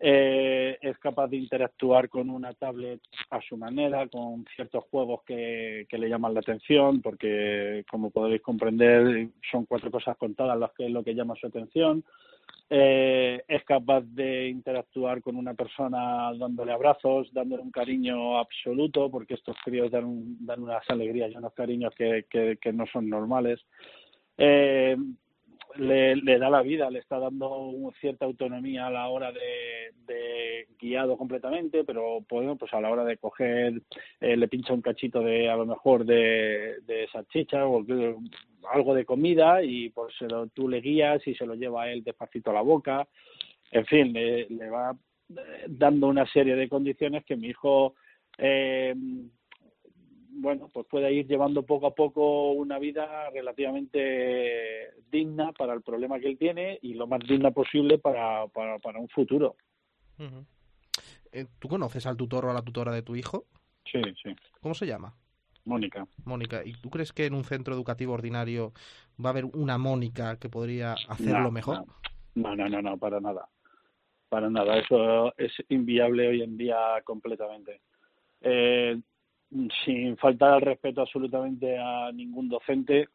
H: eh, es capaz de interactuar con una tablet a su manera, con ciertos juegos que, que le llaman la atención, porque como podréis comprender son cuatro cosas contadas las que es lo que llama su atención eh, es capaz de interactuar con una persona dándole abrazos, dándole un cariño absoluto, porque estos críos dan, dan unas alegrías y unos cariños que, que, no son normales. Eh, le, le, da la vida, le está dando cierta autonomía a la hora de, de guiado completamente, pero bueno, pues a la hora de coger, eh, le pincha un cachito de, a lo mejor, de, de salchicha o algo de comida y pues se lo, tú le guías y se lo lleva a él despacito a la boca. En fin, le, le va eh, dando una serie de condiciones que mi hijo eh, bueno, pues puede ir llevando poco a poco una vida relativamente digna para el problema que él tiene y lo más digna posible para, para, para un futuro.
A: Eh, ¿Tú conoces al tutor o a la tutora de tu hijo?
H: Sí, sí.
A: ¿Cómo se llama?
H: Mónica.
A: Mónica, ¿y tú crees que en un centro educativo ordinario va a haber una Mónica que podría hacerlo mejor?
H: No, no, no, no, para nada. Para nada, eso es inviable hoy en día completamente. Eh, sin faltar al respeto absolutamente a ningún docente.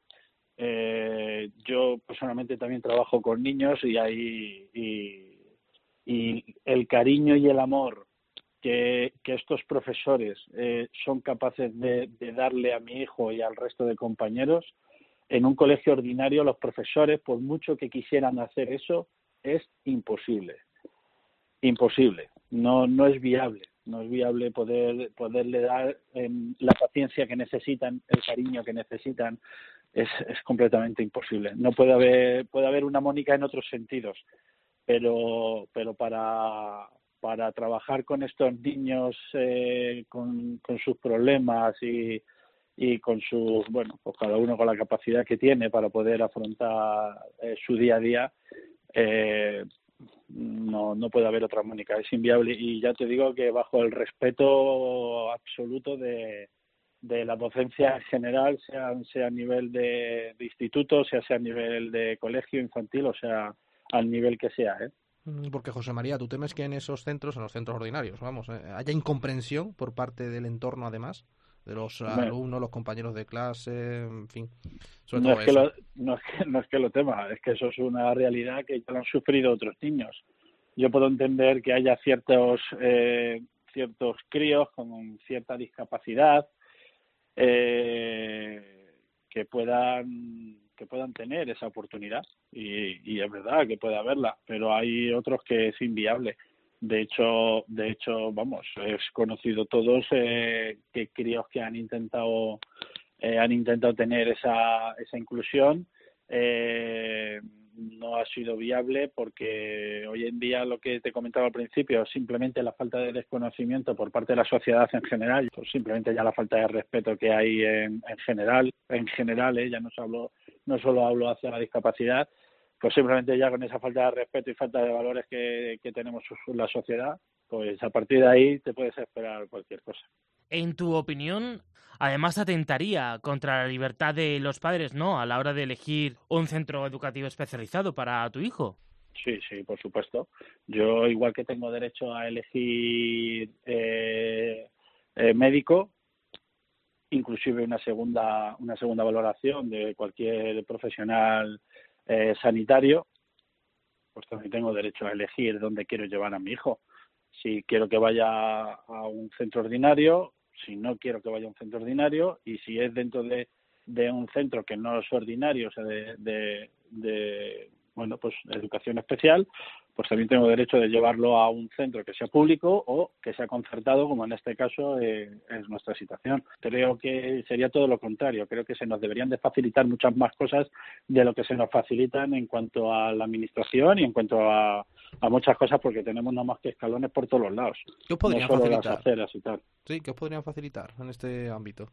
H: Eh, yo personalmente también trabajo con niños y hay y, y el cariño y el amor que, que estos profesores eh, son capaces de, de, darle a mi hijo y al resto de compañeros en un colegio ordinario los profesores por mucho que quisieran hacer eso es imposible. Imposible. No no es viable no es viable poder poderle dar em, la paciencia que necesitan, el cariño que necesitan, es, es completamente imposible. No puede haber, puede haber una Mónica en otros sentidos, pero, pero para, para trabajar con estos niños eh, con, sus problemas y, y con sus, bueno, pues cada uno con la capacidad que tiene para poder afrontar eh, su día a día, eh, no, no puede haber otra Mónica, es inviable y ya te digo que bajo el respeto absoluto de, la docencia en general, sea, sea a nivel de, de instituto, sea, sea a nivel de colegio infantil, o sea, al nivel que sea, ¿eh?
A: Mm, Porque José María, ¿tú temes que en esos centros, en los centros ordinarios, vamos, eh, haya incomprensión por parte del entorno además? De los
H: Bueno.
A: alumnos, los compañeros de clase, en fin. Sobre
H: No
A: todo
H: es, que lo, no, es que, no es que lo tema, es que eso es una realidad que ya lo han sufrido otros niños. Yo puedo entender que haya ciertos eh, ciertos críos con cierta discapacidad eh, que puedan que puedan tener esa oportunidad y, y es verdad que puede haberla, pero hay otros que es inviable. De hecho, de hecho, vamos, es conocido todos eh, que críos que han intentado eh, han intentado tener esa esa inclusión. Eh, no ha sido viable porque hoy en día lo que te comentaba al principio simplemente la falta de desconocimiento por parte de la sociedad en general pues simplemente ya la falta de respeto que hay en, en general en general eh, ya no solo no solo hablo hacia la discapacidad pues simplemente ya con esa falta de respeto y falta de valores que, que tenemos en la sociedad pues a partir de ahí te puedes esperar cualquier cosa
B: En tu opinión, además atentaría contra la libertad de los padres, ¿no? A la hora de elegir un centro educativo especializado para tu hijo.
H: Sí, sí, por supuesto. Yo, igual que tengo derecho a elegir eh, eh, médico, inclusive una segunda, una segunda valoración de cualquier profesional eh, sanitario, pues también tengo derecho a elegir dónde quiero llevar a mi hijo. Si quiero que vaya a un centro ordinario, si no quiero que vaya a un centro ordinario, y si es dentro de, de un centro que no es ordinario, o sea, de, de, de bueno, pues educación especial, pues también tengo derecho de llevarlo a un centro que sea público o que sea concertado, como en este caso eh, es nuestra situación. Creo que sería todo lo contrario. Creo que se nos deberían de facilitar muchas más cosas de lo que se nos facilitan en cuanto a la administración y en cuanto a, a muchas cosas, porque tenemos nada más que escalones por todos los lados.
A: ¿Qué os podrían
H: no solo las
A: facilitar?
H: aceras y tal.
A: Sí, ¿qué os podrían facilitar en este ámbito?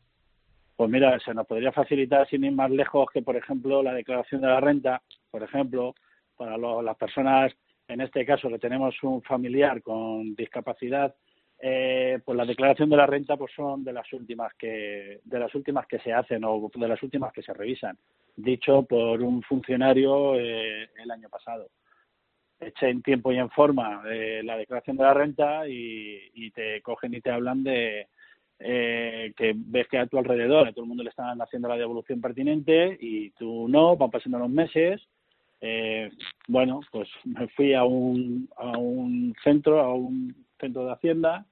H: Pues mira, se nos podría facilitar sin ir más lejos que, por ejemplo, la declaración de la renta, por ejemplo, para lo- las personas, en este caso, que tenemos un familiar con discapacidad, eh, pues la declaración de la renta pues son de las últimas que de las últimas que se hacen o de las últimas que se revisan, dicho por un funcionario eh, el año pasado. Eché en tiempo y en forma eh, la declaración de la renta y, y te cogen y te hablan de, eh, que ves que a tu alrededor a todo el mundo le están haciendo la devolución pertinente y tú no, van pasando los meses. Eh, bueno, pues me fui a un, a un centro, a un centro de Hacienda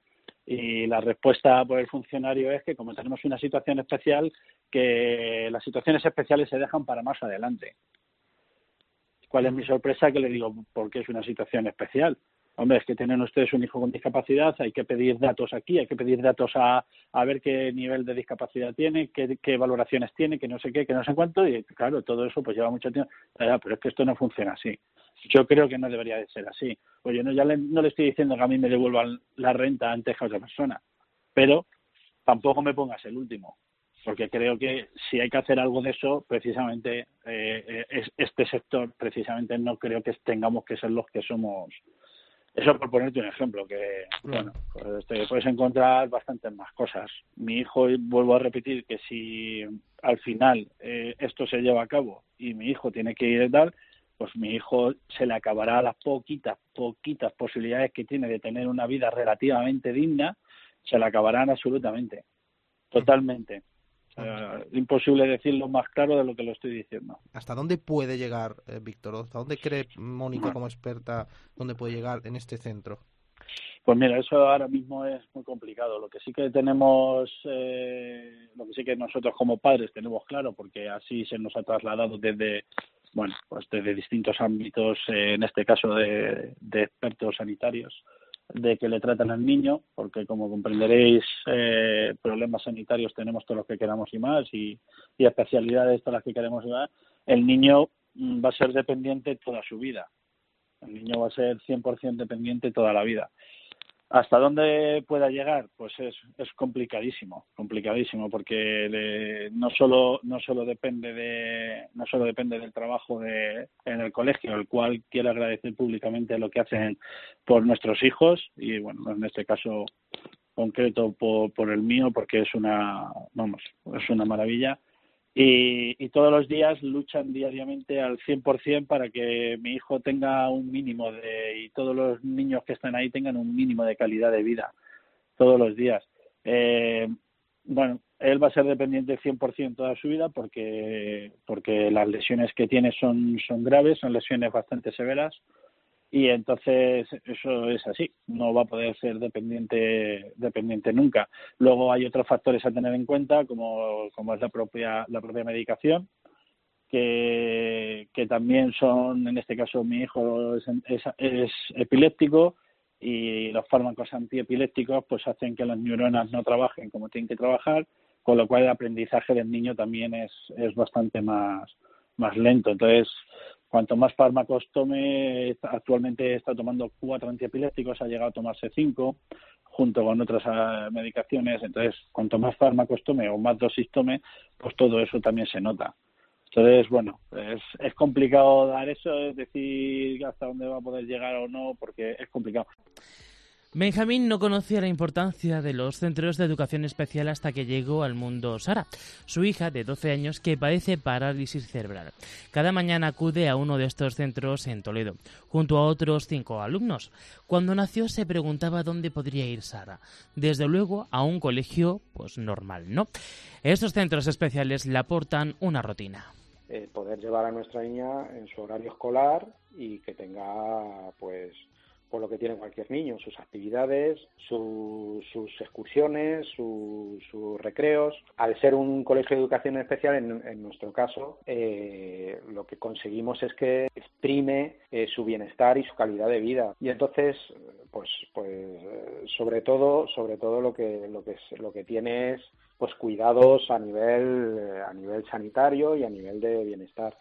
H: y la respuesta por el funcionario es que como tenemos una situación especial, que las situaciones especiales se dejan para más adelante. ¿Cuál es mi sorpresa? Que le digo, porque es una situación especial. Hombre, es que tienen ustedes un hijo con discapacidad, hay que pedir datos aquí, hay que pedir datos a, a ver qué nivel de discapacidad tiene, qué, qué valoraciones tiene, que no sé qué, que no sé cuánto, y claro, todo eso pues lleva mucho tiempo. Pero es que esto no funciona así. Yo creo que no debería de ser así. Pues yo no, ya le, no le estoy diciendo que a mí me devuelvan la renta antes que a otra persona, pero tampoco me pongas el último, porque creo que si hay que hacer algo de eso, precisamente eh, es, este sector, precisamente no creo que tengamos que ser los que somos. Eso por ponerte un ejemplo, que bueno, pues te puedes encontrar bastantes más cosas. Mi hijo, y vuelvo a repetir, que si al final eh, esto se lleva a cabo y mi hijo tiene que ir y tal, pues mi hijo se le acabará las poquitas, poquitas posibilidades que tiene de tener una vida relativamente digna, se le acabarán absolutamente, totalmente. O sea, imposible decirlo más claro de lo que lo estoy diciendo.
A: ¿Hasta dónde puede llegar, eh, Víctor? ¿Hasta dónde cree Mónica como experta dónde puede llegar en este centro?
H: Pues mira, eso ahora mismo es muy complicado. Lo que sí que tenemos, eh, lo que sí que nosotros como padres tenemos claro, porque así se nos ha trasladado desde, bueno, pues desde distintos ámbitos, eh, en este caso de, de expertos sanitarios, de que le tratan al niño, porque como comprenderéis, eh, problemas sanitarios tenemos todos los que queramos y más, y, y especialidades todas las que queremos y más, el niño mm, va a ser dependiente toda su vida. El niño va a ser 100% dependiente toda la vida. ¿Hasta dónde pueda llegar? Pues es, es complicadísimo, complicadísimo, porque no solo no solo depende de no solo depende del trabajo de, en el colegio, el cual quiero agradecer públicamente lo que hacen por nuestros hijos y bueno, en este caso concreto por, por el mío, porque es una vamos es una maravilla y, todos los días luchan diariamente al 100% para que mi hijo tenga un mínimo de y todos los niños que están ahí tengan un mínimo de calidad de vida todos los días. Eh, bueno, él va a ser dependiente 100% toda su vida porque porque las lesiones que tiene son son graves, son lesiones bastante severas y entonces eso es así, no va a poder ser dependiente dependiente nunca. Luego hay otros factores a tener en cuenta como, como es la propia la propia medicación que, que también son en este caso mi hijo es, es, epiléptico y los fármacos antiepilépticos pues hacen que las neuronas no trabajen como tienen que trabajar, con lo cual el aprendizaje del niño también es, es bastante más, más lento. Entonces, Cuanto más fármacos tome, actualmente está tomando cuatro antiepilépticos, ha llegado a tomarse cinco, junto con otras ah, medicaciones. Entonces, cuanto más fármacos tome o más dosis tome, pues todo eso también se nota. Entonces, bueno, es, es complicado dar eso, es decir hasta dónde va a poder llegar o no, porque es complicado.
B: Benjamín no conocía la importancia de los centros de educación especial hasta que llegó al mundo Sara, su hija de 12 años que padece parálisis cerebral. Cada mañana acude a uno de estos centros en Toledo, junto a otros cinco alumnos. Cuando nació se preguntaba dónde podría ir Sara. Desde luego a un colegio, pues normal, ¿no? Estos centros especiales le aportan una rutina.
I: Eh, poder llevar a nuestra niña en su horario escolar y que tenga, pues, por lo que tiene cualquier niño, sus actividades, sus excursiones, sus recreos. Al ser un colegio de educación especial, en, nuestro caso, eh, lo que conseguimos es que exprime eh, su bienestar y su calidad de vida. Y entonces, pues, pues sobre todo, sobre todo lo que lo que lo que tiene es pues cuidados a nivel a nivel sanitario y a nivel de bienestar.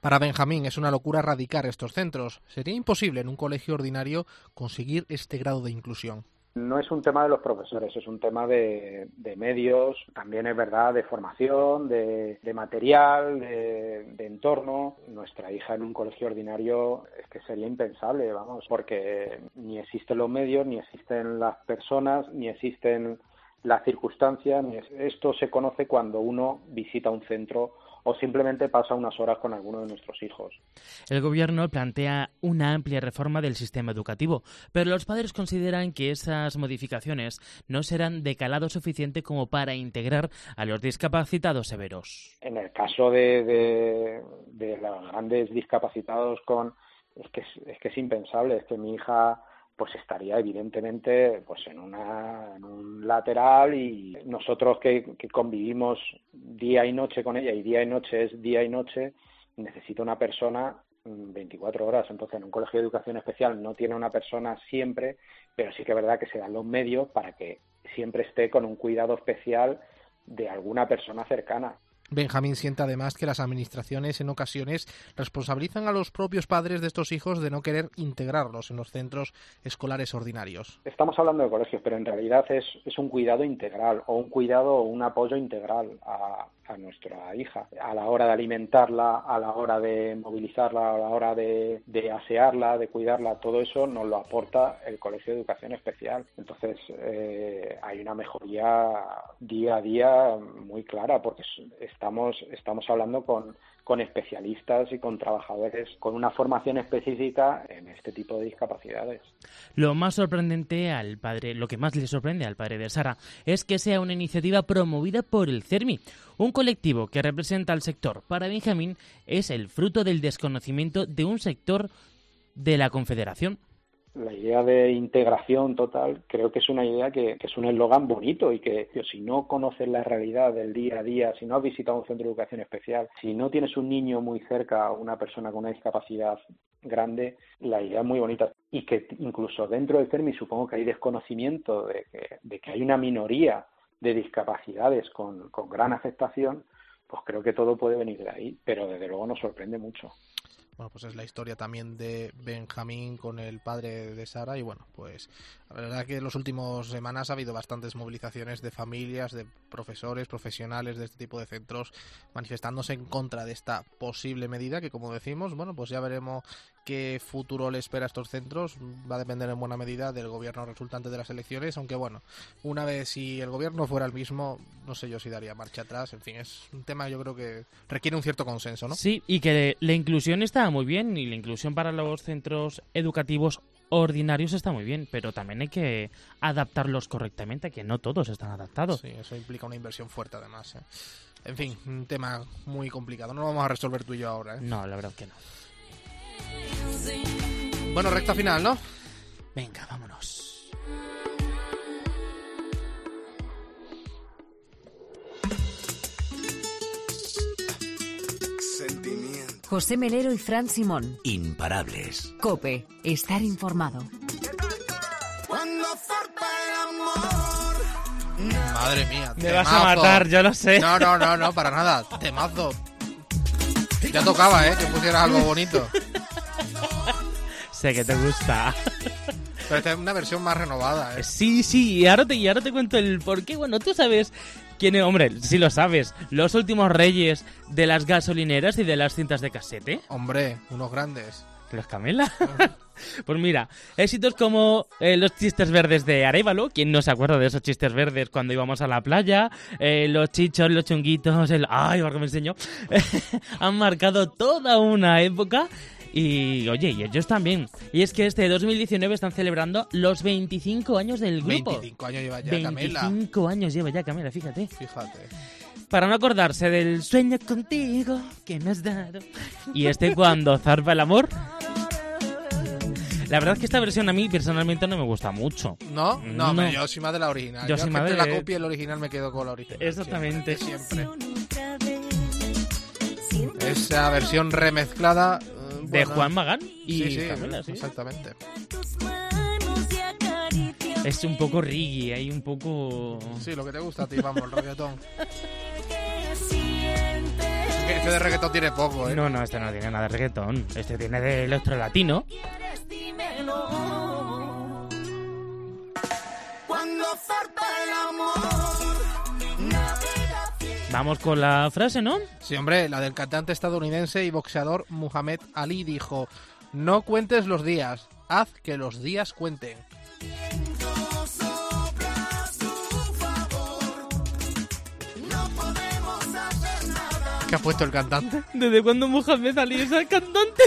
A: Para Benjamín es una locura radicar estos centros. Sería imposible en un colegio ordinario conseguir este grado de inclusión.
I: No es un tema de los profesores, es un tema de, medios, también es verdad de formación, de, material, de, entorno. Nuestra hija en un colegio ordinario es que sería impensable, vamos, porque ni existen los medios, ni existen las personas, ni existen las circunstancias. Esto se conoce cuando uno visita un centro o simplemente pasa unas horas con alguno de nuestros hijos.
B: El gobierno plantea una amplia reforma del sistema educativo, pero los padres consideran que esas modificaciones no serán de calado suficiente como para integrar a los discapacitados severos.
I: En el caso de, los grandes discapacitados con es que es, que es impensable, es que mi hija pues estaría evidentemente pues en, una, un lateral y nosotros que, que, convivimos día y noche con ella y día y noche es día y noche, necesita una persona 24 mm, horas. Entonces, en un colegio de educación especial no tiene una persona siempre, pero sí que es verdad que se dan los medios para que siempre esté con un cuidado especial de alguna persona cercana.
A: Benjamín siente además que las administraciones en ocasiones responsabilizan a los propios padres de estos hijos de no querer integrarlos en los centros escolares ordinarios.
I: Estamos hablando de colegios, pero en realidad es, es un cuidado integral o un cuidado o un apoyo integral a, nuestra hija a la hora de alimentarla, a la hora de movilizarla, a la hora de, asearla, de cuidarla, todo eso nos lo aporta el Colegio de Educación Especial. Entonces eh, hay una mejoría día a día muy clara porque estamos, estamos hablando con con especialistas y con trabajadores con una formación específica en este tipo de discapacidades.
B: Lo más sorprendente al padre, lo que más le sorprende al padre de Sara es que sea una iniciativa promovida por el CERMI, un colectivo que representa al sector. Para Benjamín es el fruto del desconocimiento de un sector de la Confederación
I: la idea de integración total creo que es una idea que, es un eslogan bonito y que, si no conoces la realidad del día a día, si no has visitado un centro de educación especial, si no tienes un niño muy cerca, una persona con una discapacidad grande, la idea es muy bonita y que incluso dentro del CERMI supongo que hay desconocimiento de que, de que hay una minoría de discapacidades con, con gran afectación, pues creo que todo puede venir de ahí, pero desde luego nos sorprende mucho.
A: Bueno, pues es la historia también de Benjamín con el padre de Sara y bueno, pues la verdad que en las últimas semanas ha habido bastantes movilizaciones de familias, de profesores, profesionales de este tipo de centros manifestándose en contra de esta posible medida que como decimos, bueno, pues ya veremos qué futuro le espera a estos centros. Va a depender en buena medida del gobierno resultante de las elecciones, aunque bueno, una vez si el gobierno fuera el mismo, no sé yo si daría marcha atrás. En fin, es un tema yo creo que requiere un cierto consenso, ¿no?
B: Sí, y que la inclusión está muy bien y la inclusión para los centros educativos ordinarios está muy bien, pero también hay que adaptarlos correctamente, que no todos están adaptados.
A: Sí, eso implica una inversión fuerte además. ¿eh? En fin, un tema muy complicado. No lo vamos a resolver tú y yo ahora. ¿eh?
B: No, la verdad que no.
A: Bueno, recta final, ¿no?
B: Venga, vámonos.
C: José Melero y Fran Simón.
D: Imparables.
C: Cope, estar informado.
A: Madre mía.
B: Me vas a matar, yo lo sé.
A: No, no, no, no, para nada. Temazo. Ya tocaba, ¿eh? Que pusieras algo bonito.
B: Sé que te gusta.
A: Pero esta es una versión más renovada, ¿eh?
B: Sí, sí, y ahora te, y ahora te cuento el por qué. Bueno, tú sabes quién es, hombre, sí lo sabes, los últimos reyes de las gasolineras y de las cintas de casete.
A: Hombre, unos grandes.
B: ¿Los Camela? (laughs) pues mira, éxitos como eh, los chistes verdes de Arevalo, ¿quién no se acuerda de esos chistes verdes cuando íbamos a la playa? Eh, los chichos, los chunguitos, el... ¡Ay, porque me enseñó! (laughs) Han marcado toda una época y oye, y ellos también. Y es que este 2019 están celebrando los 25 años del grupo.
A: 25 años lleva ya Camela.
B: 25 años lleva ya Camela, fíjate.
A: Fíjate.
B: Para no acordarse del sueño contigo que me has dado. Y este cuando zarpa el amor. La verdad es que esta versión a mí personalmente no me gusta mucho.
A: ¿No? No, hombre, yo soy más de la original.
B: Yo
A: Yo,
B: soy más de-
A: la copia y el original me quedo con la original.
B: Exactamente.
A: Siempre. siempre. Esa versión remezclada.
B: De
A: bueno.
B: Juan Magán y
A: Sí, sí,
B: Camela, sí.
A: exactamente.
B: Es un poco reggae, hay un poco...
A: Sí, lo que te gusta a ti, vamos, el reggaetón. Este de reggaetón tiene poco, ¿eh?
B: No, no, este no tiene nada de reggaetón. Este tiene de electro latino. Vamos con la frase, ¿no?
A: Sí, hombre, la del cantante estadounidense y boxeador Muhammad Ali dijo: No cuentes los días, haz que los días cuenten. ¿Qué ha puesto el cantante? (laughs)
B: ¿Desde cuándo Mohamed Ali es el cantante?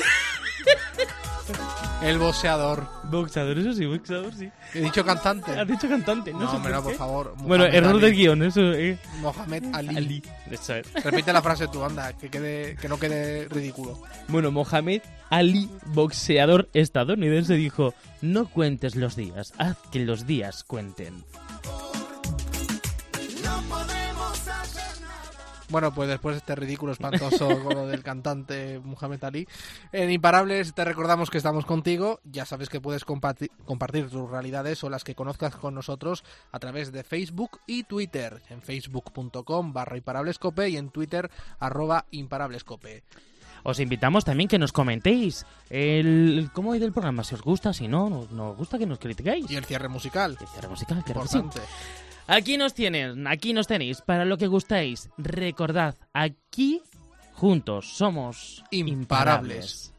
A: El boxeador.
B: Boxeador, eso sí, boxeador, sí.
A: He dicho cantante.
B: Has dicho cantante, no,
A: No,
B: sé
A: hombre,
B: por
A: no, por favor.
B: Bueno, error
A: Ali.
B: de guion, eso, eh.
A: Mohamed Ali.
B: Ali. Es.
A: Repite la frase tú, anda, que, quede, que no quede ridículo.
B: Bueno, Mohamed Ali, boxeador estadounidense, dijo: No cuentes los días, haz que los días cuenten.
A: Bueno, pues después de este ridículo espantoso (laughs) con lo del cantante Muhammad Ali, en Imparables te recordamos que estamos contigo. Ya sabes que puedes comparti- compartir tus realidades o las que conozcas con nosotros a través de Facebook y Twitter. En facebook.com barra imparablescope y en Twitter arroba imparablescope.
B: Os invitamos también que nos comentéis el cómo ha ido el programa, si os gusta, si no, nos, gusta que nos critiquéis.
A: Y el cierre musical.
B: El cierre musical, que sí. Aquí nos tienen, aquí nos tenéis, para lo que gustáis. Recordad, aquí juntos somos
A: Imparables.